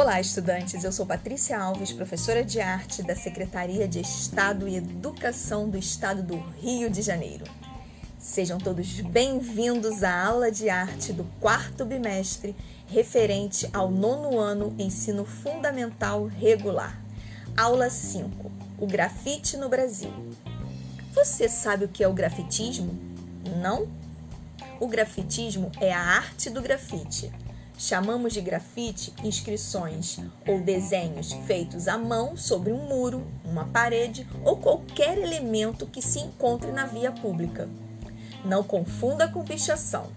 Olá, estudantes. Eu sou Patrícia Alves, professora de arte da Secretaria de Estado e Educação do Estado do Rio de Janeiro. Sejam todos bem-vindos à aula de arte do quarto bimestre referente ao nono ano ensino fundamental regular. Aula 5: O grafite no Brasil. Você sabe o que é o grafitismo? Não? O grafitismo é a arte do grafite Chamamos de grafite inscrições ou desenhos feitos à mão sobre um muro, uma parede ou qualquer elemento que se encontre na via pública. Não confunda com pichação.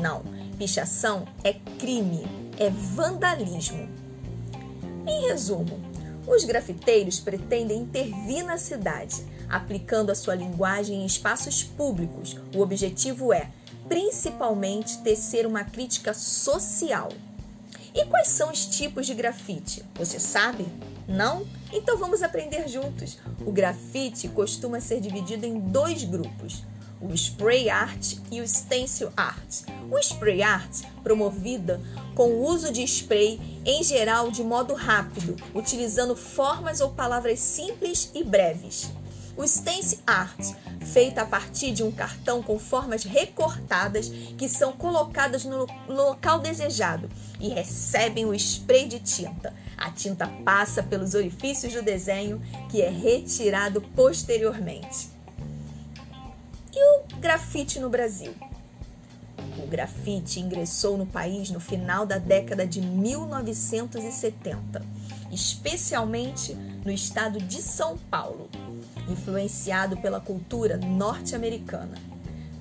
Não, pichação é crime, é vandalismo. Em resumo, os grafiteiros pretendem intervir na cidade, aplicando a sua linguagem em espaços públicos. O objetivo é principalmente tecer uma crítica social. E quais são os tipos de grafite? Você sabe? Não? Então vamos aprender juntos. O grafite costuma ser dividido em dois grupos: o spray art e o stencil art. O spray art, promovida com o uso de spray, em geral de modo rápido, utilizando formas ou palavras simples e breves. O stencil art feita a partir de um cartão com formas recortadas que são colocadas no local desejado e recebem o spray de tinta. A tinta passa pelos orifícios do desenho que é retirado posteriormente. E o grafite no Brasil? O grafite ingressou no país no final da década de 1970, especialmente no estado de São Paulo influenciado pela cultura norte-americana.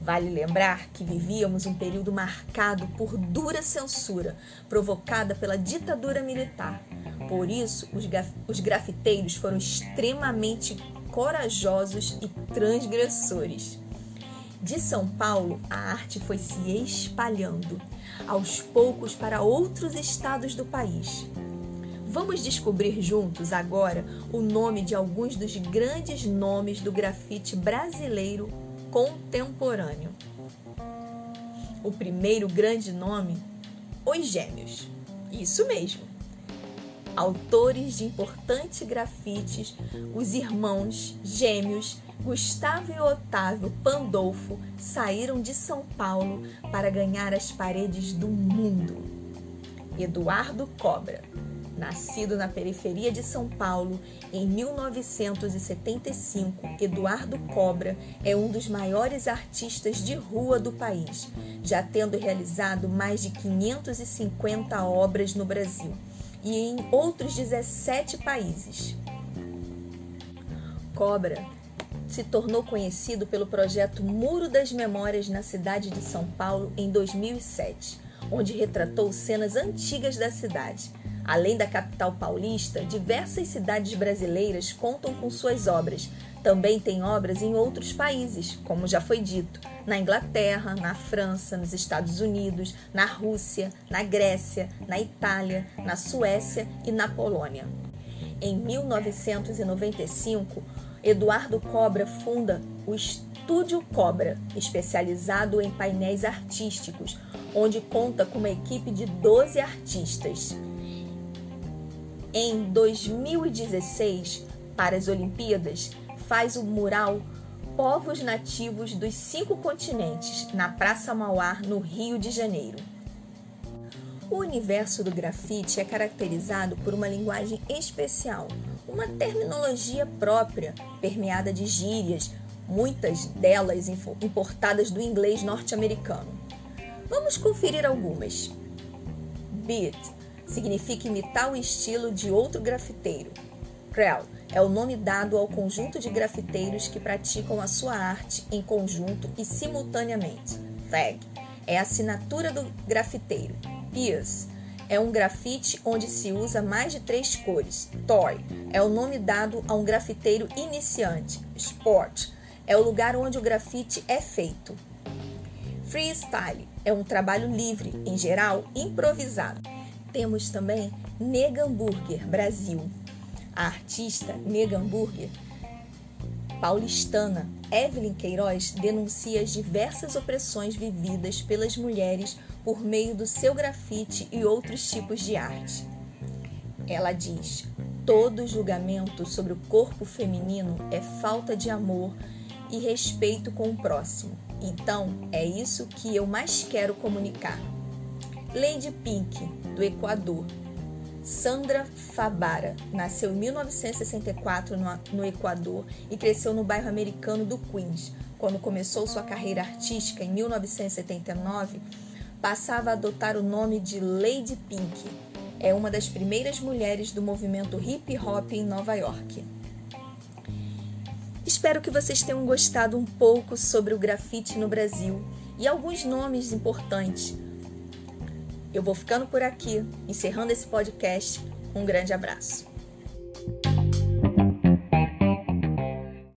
Vale lembrar que vivíamos um período marcado por dura censura provocada pela ditadura militar. Por isso, os, os grafiteiros foram extremamente corajosos e transgressores. De São Paulo, a arte foi se espalhando aos poucos para outros estados do país. Vamos descobrir juntos agora o nome de alguns dos grandes nomes do grafite brasileiro contemporâneo. O primeiro grande nome, Os Gêmeos. Isso mesmo. Autores de importantes grafites, os irmãos gêmeos Gustavo e Otávio Pandolfo saíram de São Paulo para ganhar as paredes do mundo. Eduardo Cobra Nascido na periferia de São Paulo em 1975, Eduardo Cobra é um dos maiores artistas de rua do país, já tendo realizado mais de 550 obras no Brasil e em outros 17 países. Cobra se tornou conhecido pelo projeto Muro das Memórias na cidade de São Paulo em 2007, onde retratou cenas antigas da cidade Além da capital paulista, diversas cidades brasileiras contam com suas obras. Também tem obras em outros países, como já foi dito, na Inglaterra, na França, nos Estados Unidos, na Rússia, na Grécia, na Itália, na Suécia e na Polônia. Em 1995, Eduardo Cobra funda o Estúdio Cobra, especializado em painéis artísticos, onde conta com uma equipe de 12 artistas em 2016, para as Olimpíadas, faz o mural Povos Nativos dos Cinco Continentes, na Praça Mauá, no Rio de Janeiro. O universo do grafite é caracterizado por uma linguagem especial, uma terminologia própria, permeada de gírias, muitas delas importadas do inglês norte-americano. Vamos conferir algumas. Beat significa imitar o estilo de outro grafiteiro. Creel é o nome dado ao conjunto de grafiteiros que praticam a sua arte em conjunto e simultaneamente. Fag é a assinatura do grafiteiro. Pierce é um grafite onde se usa mais de três cores. Toy é o nome dado a um grafiteiro iniciante. Sport é o lugar onde o grafite é feito. Freestyle é um trabalho livre, em geral improvisado. Temos também Negamburger Brasil. A artista Negamburger paulistana Evelyn Queiroz denuncia as diversas opressões vividas pelas mulheres por meio do seu grafite e outros tipos de arte. Ela diz: todo julgamento sobre o corpo feminino é falta de amor e respeito com o próximo. Então, é isso que eu mais quero comunicar. Lady Pink, do Equador. Sandra Fabara nasceu em 1964 no Equador e cresceu no bairro americano do Queens. Quando começou sua carreira artística em 1979, passava a adotar o nome de Lady Pink. É uma das primeiras mulheres do movimento hip hop em Nova York. Espero que vocês tenham gostado um pouco sobre o grafite no Brasil e alguns nomes importantes. Eu vou ficando por aqui, encerrando esse podcast. Um grande abraço.